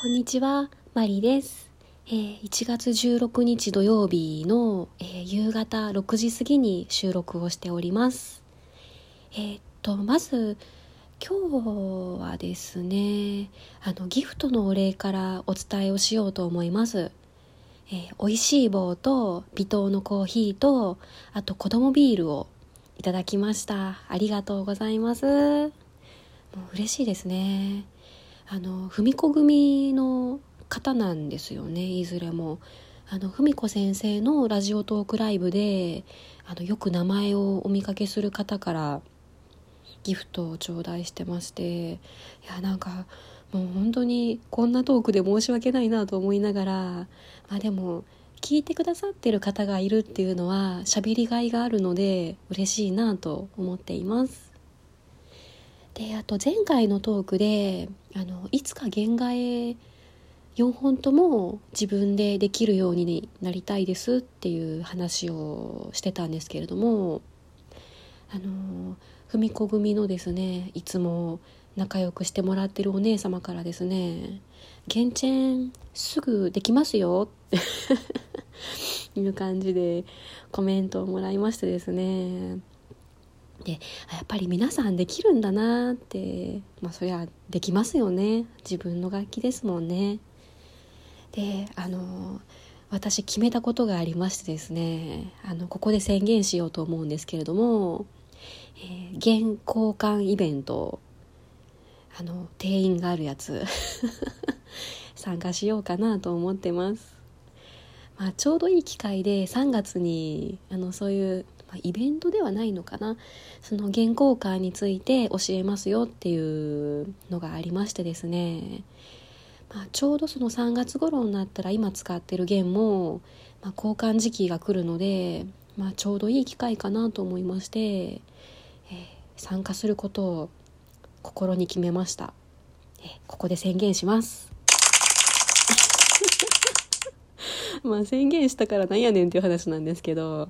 こんにちは、マリです。えー、1月16日土曜日の、えー、夕方6時過ぎに収録をしております。えー、っと、まず、今日はですね、あの、ギフトのお礼からお伝えをしようと思います。えー、美味しい棒と微糖のコーヒーと、あと子供ビールをいただきました。ありがとうございます。もう嬉しいですね。あの文子組の方なんですよねいずれも。あの文子先生のラジオトークライブであのよく名前をお見かけする方からギフトを頂戴してましていやなんかもう本当にこんなトークで申し訳ないなと思いながらまあでも聞いてくださってる方がいるっていうのは喋りがいがあるので嬉しいなと思っています。であと前回のトークであのいつか原画へ4本とも自分でできるようになりたいですっていう話をしてたんですけれどもあの文子組のですねいつも仲良くしてもらってるお姉様からですね「原チェンすぐできますよ」っ ていう感じでコメントをもらいましてですねでやっぱり皆さんできるんだなってまあそりゃできますよね。自分の楽器ですもんね。であの私決めたことがありましてですねあのここで宣言しようと思うんですけれども、えー、原交換イベントあの定員があるやつ 参加しようかなと思ってます、まあ、ちょうどいい機会で3月にあのそういうまあ、イベントではないのかな。その原稿感について教えますよっていうのがありましてですね、まあ、ちょうどその3月頃になったら今使ってる弦も、まあ、交換時期が来るので、まあ、ちょうどいい機会かなと思いまして、えー、参加することを心に決めました、ここで宣言します。まあ宣言したからなんやねんっていう話なんですけど、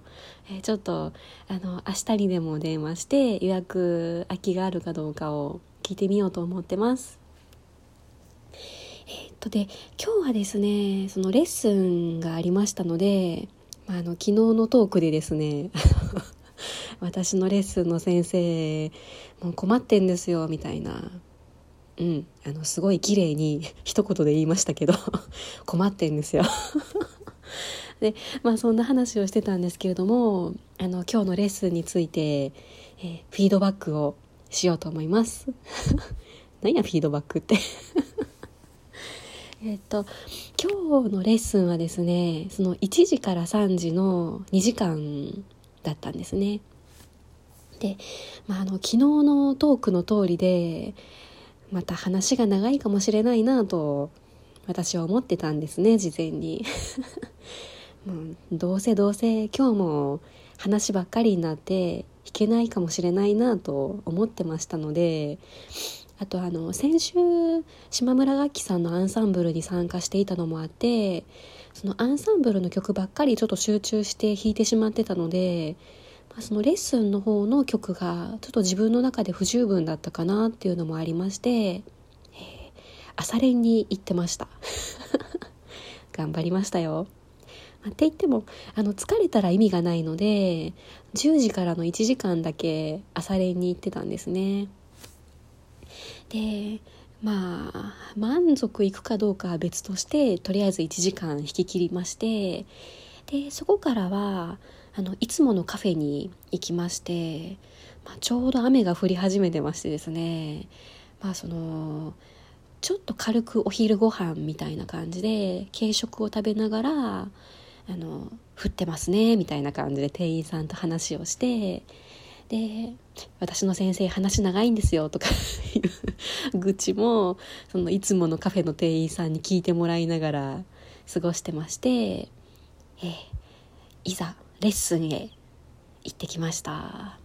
えー、ちょっとあの明日にでも電話して予約空きがあるかどうかを聞いてみようと思ってます。えー、っとで今日はですねそのレッスンがありましたので、まあ、あの昨日のトークでですね 私のレッスンの先生もう困ってんですよみたいなうんあのすごい綺麗に一言で言いましたけど 困ってんですよ でまあそんな話をしてたんですけれどもあの今日のレッスンについて、えー、フィードバックをしようと思います。何やフィードバックって。えっと今日のレッスンはですねその1時から3時の2時間だったんですね。で、まあ、あの昨日のトークの通りでまた話が長いかもしれないなと私は思ってたんですね事前に。う、どうせどうせ今日も話ばっかりになって弾けないかもしれないなと思ってましたのであとあの先週島村楽器さんのアンサンブルに参加していたのもあってそのアンサンブルの曲ばっかりちょっと集中して弾いてしまってたので、まあ、そのレッスンの方の曲がちょっと自分の中で不十分だったかなっていうのもありまして、えー、朝練に行ってました。頑張りましたよ。って言ってもあの疲れたら意味がないので10時からの1時間だけ朝練に行ってたんですね。でまあ満足いくかどうかは別としてとりあえず1時間引き切りましてでそこからはあのいつものカフェに行きまして、まあ、ちょうど雨が降り始めてましてですね。まあそのちょっと軽くお昼ご飯みたいな感じで軽食を食べながらあの降ってますねみたいな感じで店員さんと話をしてで私の先生話長いんですよとかいう 愚痴もそのいつものカフェの店員さんに聞いてもらいながら過ごしてまして、え、いざレッスンへ行ってきました。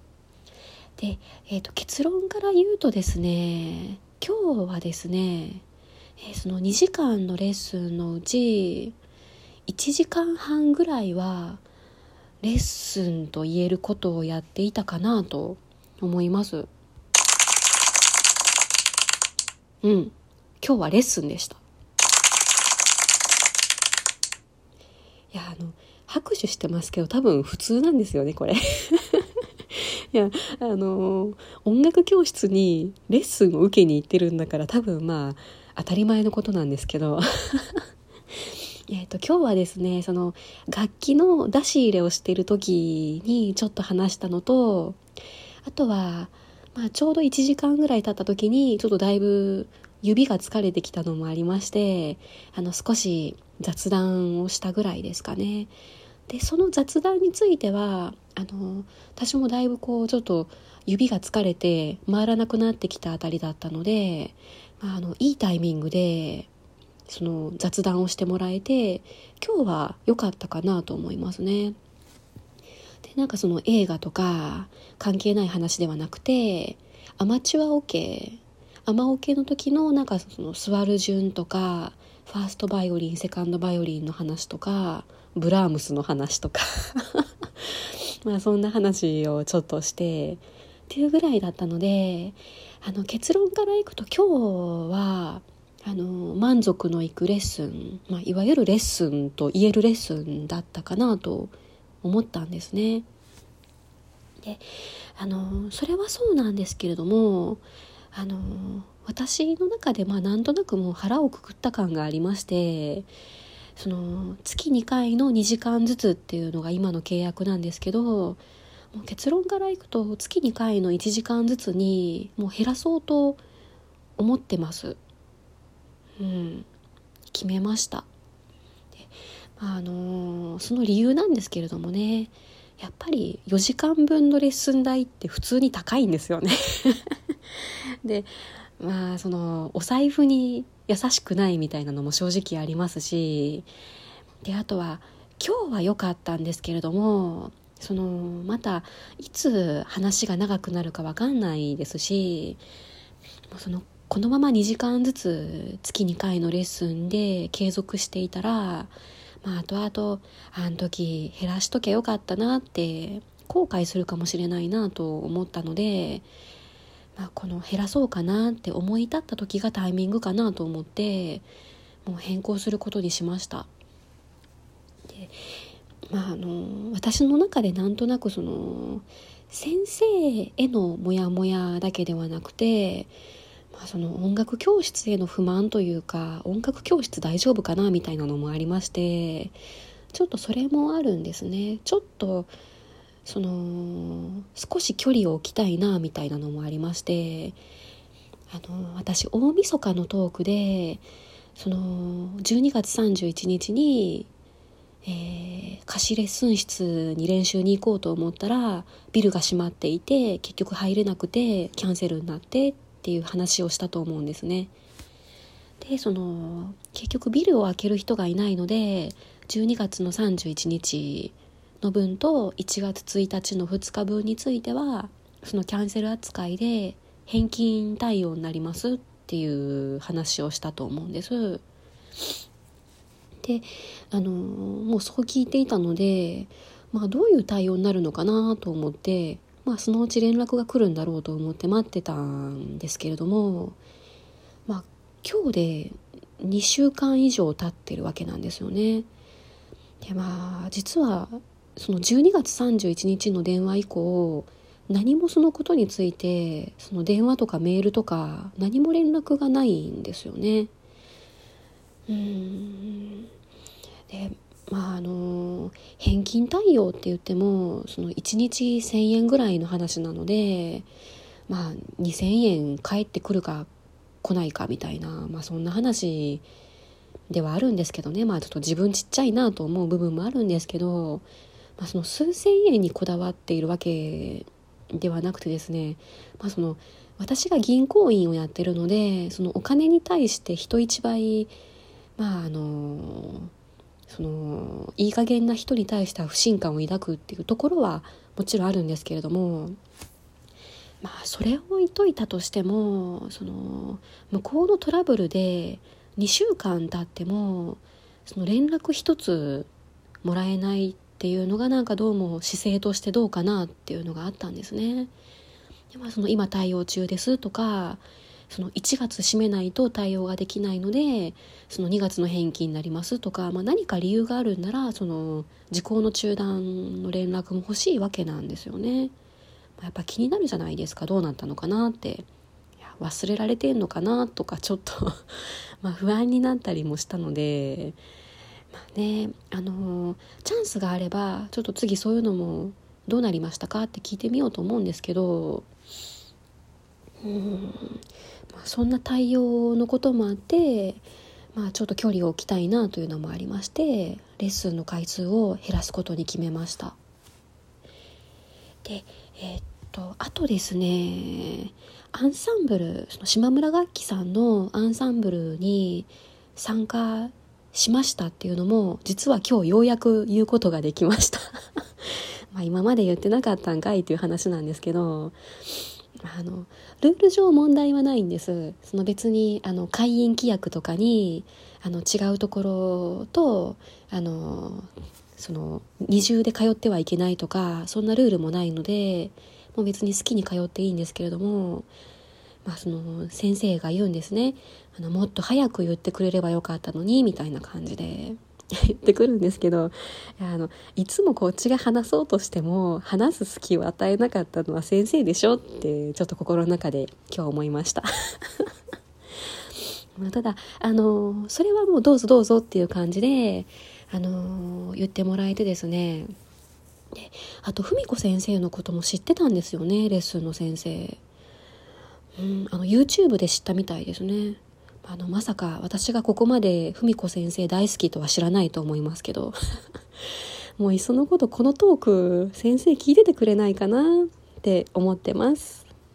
で、えーと、結論から言うとですね今日はですね、えー、その2時間のレッスンのうち1時間半ぐらいはレッスンと言えることをやっていたかなと思います。うん。今日はレッスンでした。いや、あの、拍手してますけど多分普通なんですよね、これ。いや、あの、音楽教室にレッスンを受けに行ってるんだから多分まあ当たり前のことなんですけどえと今日はですねその楽器の出し入れをしてる時にちょっと話したのとあとは、まあ、ちょうど1時間ぐらい経った時にちょっとだいぶ指が疲れてきたのもありましてあの少し雑談をしたぐらいですかね。でその雑談についてはあの私もだいぶこうちょっと指が疲れて回らなくなってきたあたりだったので、まあ、あのいいタイミングでその雑談をしてもらえて今日は良かったかなと思いますね。でなんかその映画とか関係ない話ではなくてアマチュアオケアマオケの時のなんかその座る順とかファーストバイオリンセカンドバイオリンの話とかブラームスの話とか まあそんな話をちょっとしてっていうぐらいだったのであの結論からいくと今日はあの満足のいくレッスン、まあ、いわゆるレッスンと言えるレッスンだったかなと思ったんですね。であのそれはそうなんですけれどもあの私の中でまあなんとなくもう腹をくくった感がありましてその月2回の2時間ずつっていうのが今の契約なんですけどもう結論からいくと月2回の1時間ずつにもう減らそうと思ってます。うん、決めました。であの、その理由なんですけれどもねやっぱり4時間分のレッスン代って普通に高いんですよね でまあそのお財布に優しくないみたいなのも正直ありますしであとは今日は良かったんですけれどもそのまたいつ話が長くなるか分かんないですしそのこのまま2時間ずつ月2回のレッスンで継続していたら、まあ、後々あの時減らしときゃよかったなって後悔するかもしれないなと思ったので、まあ、この減らそうかなって思い立った時がタイミングかなと思ってもう変更することにしました。でまあ、あの私の中でなんとなくその先生へのモヤモヤだけではなくてまあ、その音楽教室への不満というか音楽教室大丈夫かなみたいなのもありましてちょっとそれもあるんですね。ちょっとその少し距離を置きたいなみたいなのもありましてあの私大晦日のトークでその12月31日に、えー、貸しレッスン室に練習に行こうと思ったらビルが閉まっていて結局入れなくてキャンセルになってっていう話をしたと思うんですね。でその結局ビルを開ける人がいないので12月の31日の分と1月1日の2日分についてはそのキャンセル扱いで返金対応になりますっていう話をしたと思うんです。であのもうそう聞いていたので、まあ、どういう対応になるのかなと思ってまあ、そのうち連絡が来るんだろうと思って待ってたんですけれども、まあ、今日で2週間以上経ってるわけなんですよね。でまあ実はその12月31日の電話以降何もそのことについてその電話とかメールとか何も連絡がないんですよね。うんでまああの返金対応って言ってもその1日1,000円ぐらいの話なのでまあ2,000円返ってくるか来ないかみたいな、まあ、そんな話ではあるんですけどね。まあちょっと自分ちっちゃいなと思う部分もあるんですけど、まあ、その数千円にこだわっているわけではなくてですね、まあ、その私が銀行員をやってるのでそのお金に対して人一倍まああのそのいい加減な人に対しては不信感を抱くっていうところはもちろんあるんですけれどもまあそれを置いといたとしてもその向こうのトラブルで2週間経ってもその連絡一つもらえないっていうのがなんかどうも姿勢としてどうかなっていうのがあったんですね。でまあ、その今対応中ですとかその1月締めないと対応ができないのでその2月の返金になりますとか、まあ、何か理由があるんならその時効の中断の連絡も欲しいわけなんですよね。やっぱ気になるじゃないですか。どうなったのかなって。忘れられてんのかなとかちょっと ま不安になったりもしたので。まあねあのチャンスがあればちょっと次そういうのもどうなりましたかって聞いてみようと思うんですけど。うん、そんな対応のこともあって、まあ、ちょっと距離を置きたいなというのもありましてレッスンの回数を減らすことに決めました。でえー、っとあとですねアンサンブルその島村楽器さんのアンサンブルに参加しましたっていうのも実は今日ようやく言うことができました まあ今まで言ってなかったんかいっていう話なんですけどあのルール上問題はないんです。その別にあの会員規約とかにあの違うところとあのその二重で通ってはいけないとかそんなルールもないのでもう別に好きに通っていいんですけれども、まあ、その先生が言うんですね。あのもっと早く言ってくれればよかったのにみたいな感じで。言ってくるんですけどあのいつもこっちが話そうとしても話す隙を与えなかったのは先生でしょってちょっと心の中で今日思いました まただあのそれはもうどうぞどうぞっていう感じであの言ってもらえてですねであと文子先生のことも知ってたんですよねレッスンの先生。うん、あの YouTube で知ったみたいですね。あのまさか私がここまで文子先生大好きとは知らないと思いますけど。もういっそのことこのトーク先生聞いててくれないかなって思ってます。